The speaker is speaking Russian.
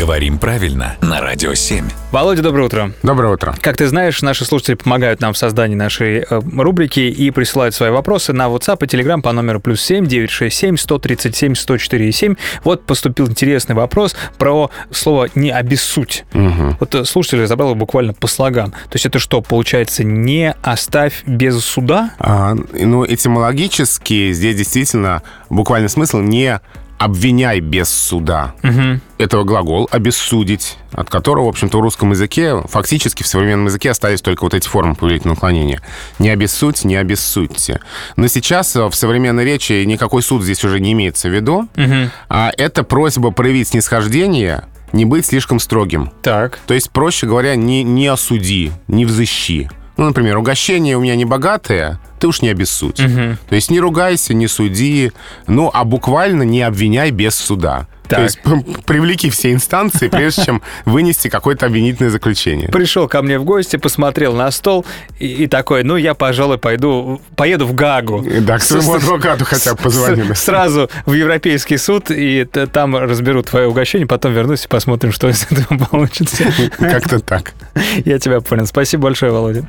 Говорим правильно на Радио 7. Володя, доброе утро. Доброе утро. Как ты знаешь, наши слушатели помогают нам в создании нашей э, рубрики и присылают свои вопросы на WhatsApp и Telegram по номеру плюс 7 967 137 104 7. Вот поступил интересный вопрос про слово «не обессудь». Мгм. Вот э, слушатель разобрал его буквально по слогам. То есть это что, получается, не оставь без суда? А, ну, этимологически здесь действительно буквальный смысл не обвиняй без суда. Мгм. Это глагол «обессудить», от которого, в общем-то, в русском языке, фактически в современном языке остались только вот эти формы повелительного наклонения. Не обессудь, не обессудьте. Но сейчас э, в современной речи никакой суд здесь уже не имеется в виду. Мгм. А это просьба проявить снисхождение, не быть слишком строгим. Так. То есть, проще говоря, не, не осуди, не взыщи. Ну, например, угощение у меня не богатое, ты уж не обессудь. Мгм. То есть не ругайся, не суди, ну, а буквально не обвиняй без суда. Так. То есть привлеки все инстанции, прежде чем вынести какое-то обвинительное заключение. Пришел ко мне в гости, посмотрел на стол и, и такой, ну, я, пожалуй, пойду, поеду в Гагу. Да, к своему адвокату хотя бы позвонили. С- Сразу в Европейский суд, и там разберу твое угощение, потом вернусь и посмотрим, что из этого получится. Как-то так. Я тебя понял. Спасибо большое, Володя.